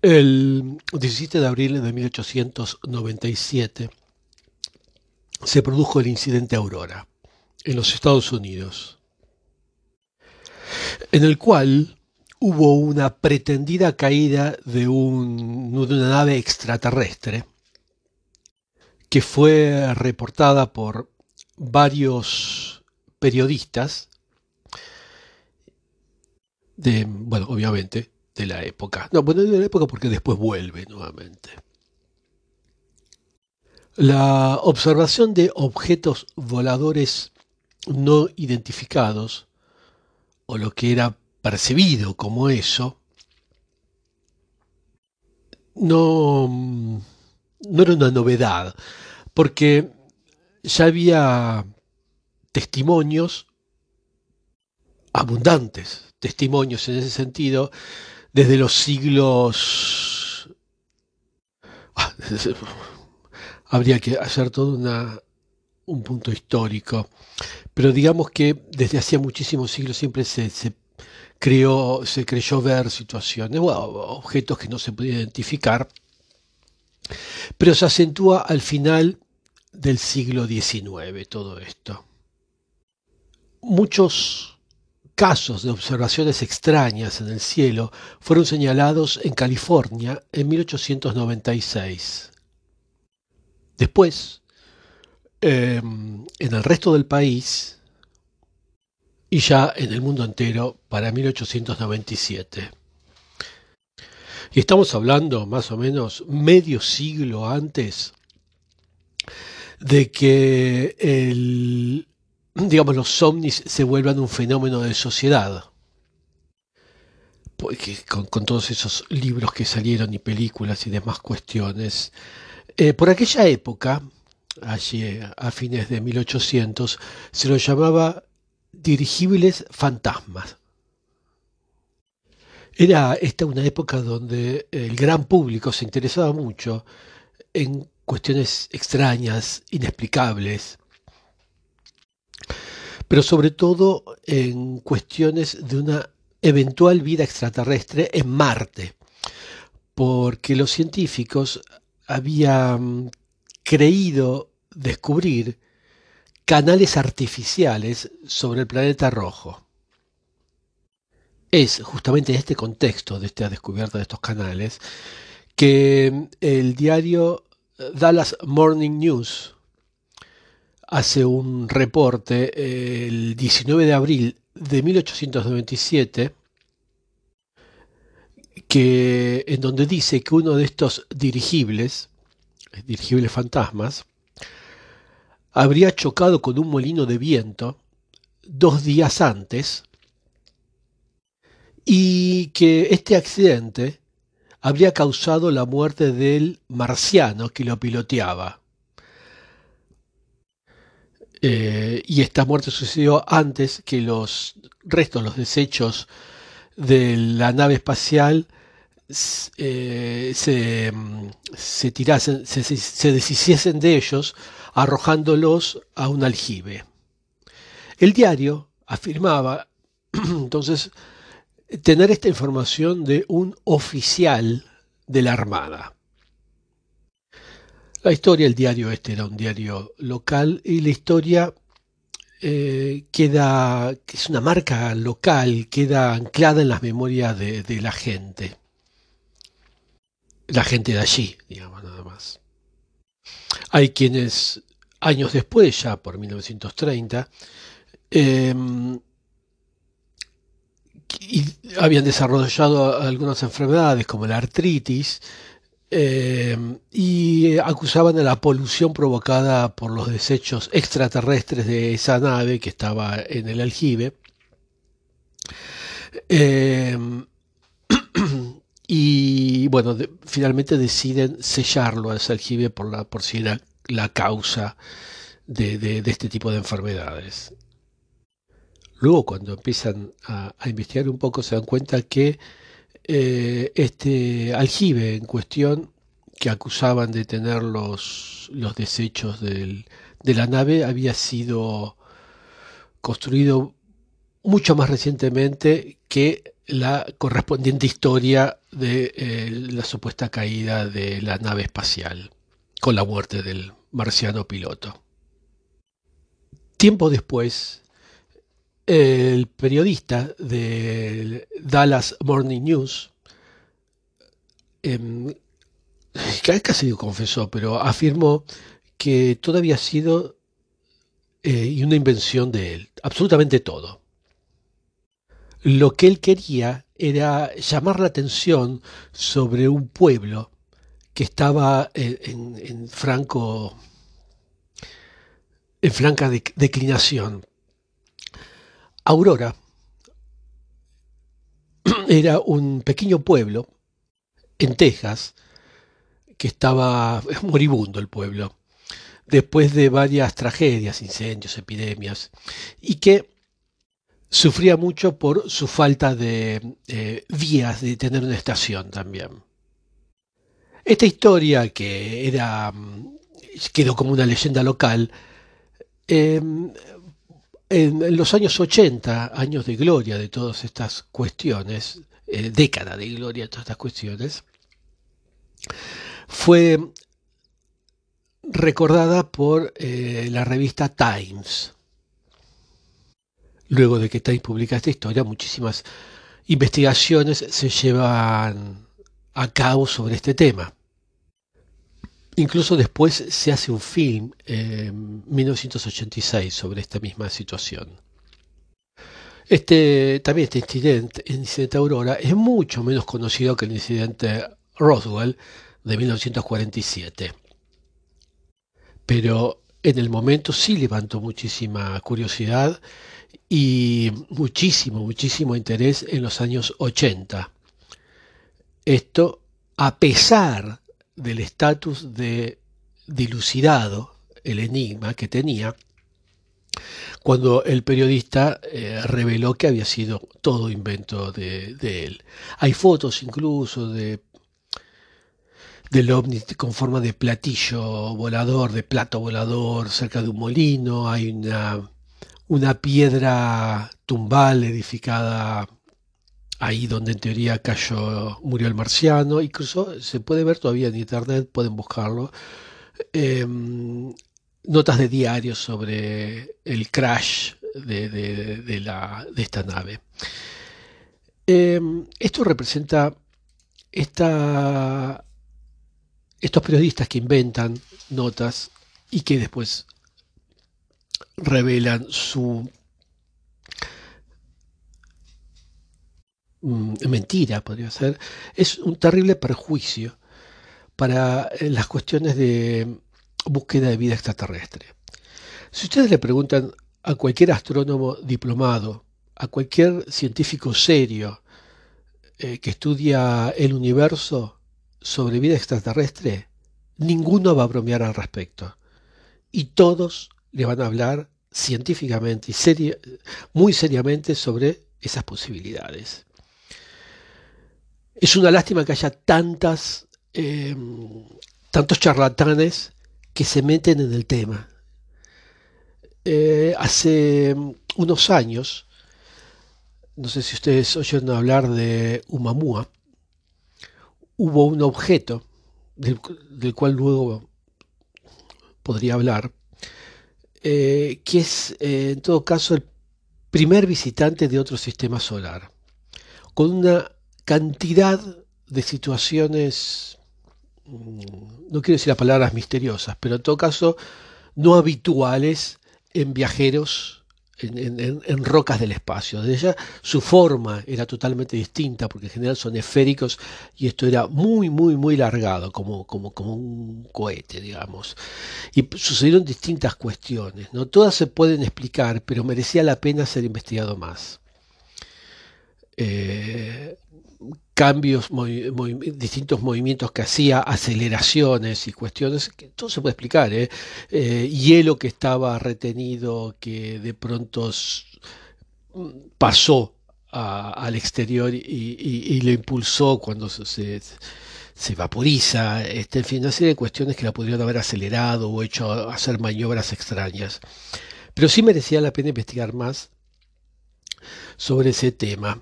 El 17 de abril de 1897 se produjo el incidente Aurora en los Estados Unidos, en el cual hubo una pretendida caída de, un, de una nave extraterrestre que fue reportada por varios periodistas de, bueno, obviamente, de la época. No, bueno, de la época porque después vuelve nuevamente. La observación de objetos voladores no identificados, o lo que era percibido como eso, no, no era una novedad, porque ya había testimonios abundantes, testimonios en ese sentido, desde los siglos... Ah, habría que hacer todo un punto histórico, pero digamos que desde hacía muchísimos siglos siempre se, se creó, se creyó ver situaciones, objetos que no se podían identificar, pero se acentúa al final del siglo XIX todo esto. Muchos casos de observaciones extrañas en el cielo fueron señalados en California en 1896. Después, em, en el resto del país y ya en el mundo entero para 1897. Y estamos hablando más o menos medio siglo antes de que el digamos, los ovnis se vuelvan un fenómeno de sociedad. Porque con, todos esos libros que salieron y películas y demás cuestiones. Eh, por aquella época, allí a fines de 1800, se lo llamaba dirigibles fantasmas. Era esta una época donde el gran público se interesaba mucho en cuestiones extrañas, inexplicables, pero sobre todo en cuestiones de una eventual vida extraterrestre en Marte, porque los científicos habían creído descubrir canales artificiales sobre el planeta rojo. Es justamente en este contexto de esta descubierta de estos canales que el diario Dallas Morning News hace un reporte el 19 de abril de 1897 que, en donde dice que uno de estos dirigibles, dirigibles fantasmas, habría chocado con un molino de viento dos días antes y que este accidente habría causado la muerte del marciano que lo piloteaba. Eh, y esta muerte sucedió antes que los restos, los desechos de la nave espacial eh, se, se, tirasen, se, se deshiciesen de ellos, arrojándolos a un aljibe. El diario afirmaba entonces tener esta información de un oficial de la Armada. La historia, el diario este era un diario local y la historia eh, queda, que es una marca local, queda anclada en las memorias de, la gente. La gente de allí, digamos, nada más. Hay quienes, años después, ya por 1930, em, habían desarrollado algunas enfermedades como la artritis eh, y acusaban de la polución provocada por los desechos extraterrestres de esa nave que estaba en el aljibe. Eh, y bueno, finalmente deciden sellarlo a ese aljibe por, la, por si era la causa de, este tipo de enfermedades. Luego, cuando empiezan a investigar un poco, se dan cuenta que eh, este aljibe en cuestión que acusaban de tener los, los desechos del, de la nave había sido construido mucho más recientemente que la correspondiente historia de eh, la supuesta caída de la nave espacial con la muerte del marciano piloto. Tiempo después, el periodista de Dallas Morning News, eh, casi confesó, pero afirmó que todo había sido eh, una invención de él, absolutamente todo. Lo que él quería era llamar la atención sobre un pueblo que estaba en, franco en franca declinación. Aurora era un pequeño pueblo en Texas que estaba moribundo el pueblo después de varias tragedias, incendios, epidemias, y que sufría mucho por su falta de eh, vías, de tener una estación también. Esta historia, que era mm, quedó como una leyenda local, em, en, los años 80, años de gloria de todas estas cuestiones, eh, década de gloria de todas estas cuestiones, fue recordada por eh, la revista Times. Luego de que Times publica esta historia, muchísimas investigaciones se llevan a cabo sobre este tema. Incluso después se hace un film en 1986 sobre esta misma situación. Este, también este incidente, el incidente Aurora, es mucho menos conocido que el incidente Roswell de 1947 pero en el momento sí levantó muchísima curiosidad y muchísimo, muchísimo interés en los años 80. Esto a pesar del estatus de dilucidado, el enigma que tenía, cuando el periodista eh, reveló que había sido todo invento de, de, él. Hay fotos incluso de del ovni con forma de platillo volador, de plato volador cerca de un molino, hay una, una piedra tumbal edificada ahí donde en teoría cayó, murió el marciano, incluso se puede ver todavía en internet, pueden buscarlo, em, notas de diario sobre el crash de, la, de esta nave. Em, esto representa esta estos periodistas que inventan notas y que después revelan su mentira, podría ser, es un terrible perjuicio para eh, las cuestiones de búsqueda de vida extraterrestre. Si ustedes le preguntan a cualquier astrónomo diplomado, a cualquier científico serio eh, que estudia el universo, sobre vida extraterrestre, ninguno va a bromear al respecto. Y todos le van a hablar científicamente y muy seriamente sobre esas posibilidades. Es una lástima que haya tantas, em, tantos charlatanes que se meten en el tema. Eh, hace unos años, no sé si ustedes oyeron hablar de Umamua, hubo un objeto del, cual luego podría hablar, eh, que es eh, en todo caso el primer visitante de otro sistema solar, con una cantidad de situaciones, mm, no quiero decir las palabras misteriosas, pero en todo caso no habituales en viajeros en, rocas del espacio. De ella su forma era totalmente distinta porque en general son esféricos y esto era muy, muy, muy largado, como, como, como un cohete, digamos. Y sucedieron distintas cuestiones. ¿no? Todas se pueden explicar, pero merecía la pena ser investigado más. Eh, cambios, distintos movimientos que hacía, aceleraciones y cuestiones, que todo se puede explicar, ¿eh? Eh, hielo que estaba retenido, que de pronto pasó al exterior y, lo impulsó cuando se, vaporiza, este, en fin, una serie de cuestiones que la podrían haber acelerado o hecho hacer maniobras extrañas. Pero sí merecía la pena investigar más sobre ese tema.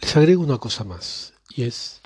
Les agrego una cosa más, y es,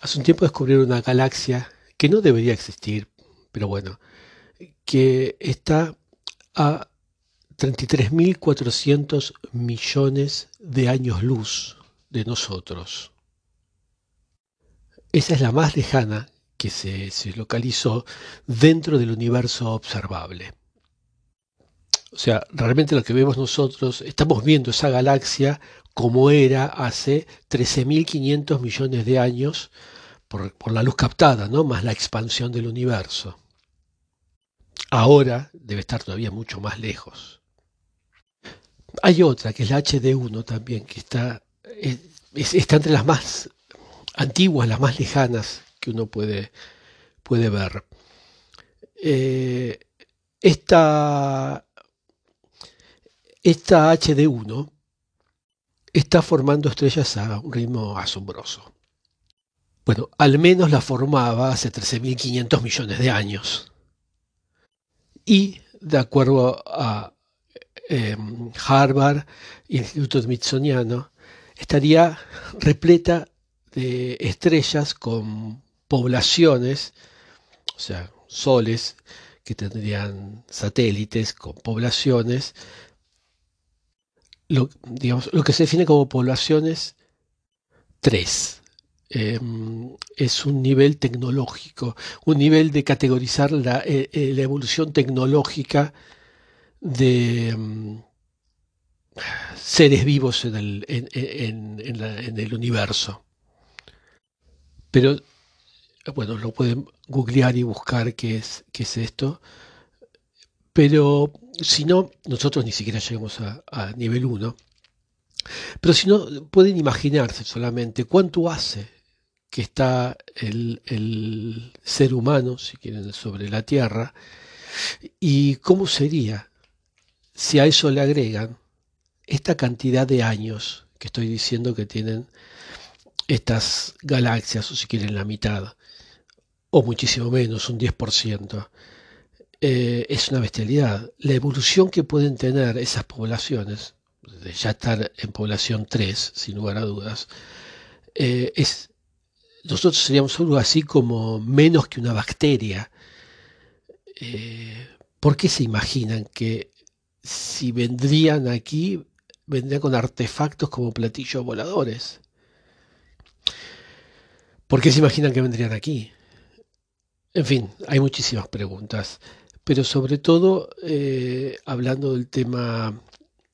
hace un tiempo descubrieron una galaxia que no debería existir, pero bueno, que está a 33.400 millones de años luz de nosotros. Esa es la más lejana que se, localizó dentro del universo observable. O sea, realmente lo que vemos nosotros, estamos viendo esa galaxia como era hace 13.500 millones de años por, la luz captada, ¿no? más la expansión del universo. Ahora debe estar todavía mucho más lejos. Hay otra, que es la HD1 también, que está, está entre las más antiguas, las más lejanas que uno puede, puede ver. Eh, esta, esta HD1 está formando estrellas a un ritmo asombroso. Bueno, al menos la formaba hace 13.500 millones de años. Y, de acuerdo a em, Harvard Instituto Smithsoniano, estaría repleta de estrellas con poblaciones, o sea, soles que tendrían satélites con poblaciones, lo, digamos, lo que se define como poblaciones 3. Em, es un nivel tecnológico, un nivel de categorizar la, eh, eh, la evolución tecnológica de em, seres vivos en el, en el universo. Pero, bueno, lo pueden googlear y buscar qué es, qué es esto. Pero si no, nosotros ni siquiera llegamos a, nivel 1. Pero si no, pueden imaginarse solamente cuánto hace que está el, el, ser humano, si quieren, sobre la Tierra, y cómo sería si a eso le agregan esta cantidad de años que estoy diciendo que tienen estas galaxias, o si quieren la mitad, o muchísimo menos, un 10%, eh, es una bestialidad. La evolución que pueden tener esas poblaciones, de ya estar en población 3, sin lugar a dudas, eh, es, nosotros seríamos algo así como menos que una bacteria. Eh, ¿Por qué se imaginan que si vendrían aquí, vendrían con artefactos como platillos voladores? ¿Por qué se imaginan que vendrían aquí? En fin, hay muchísimas preguntas, pero sobre todo eh, hablando del tema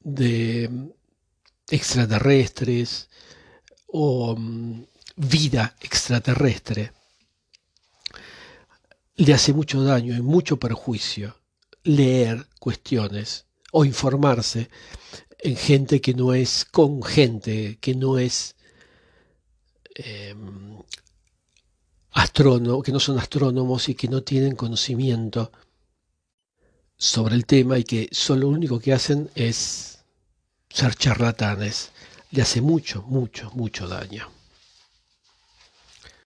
de extraterrestres o mm, vida extraterrestre, le hace mucho daño y mucho perjuicio leer cuestiones o informarse en gente que no es con gente, que no es em, astrónomos, que no son astrónomos y que no tienen conocimiento sobre el tema y que solo lo único que hacen es ser charlatanes, le hace mucho, mucho, mucho daño.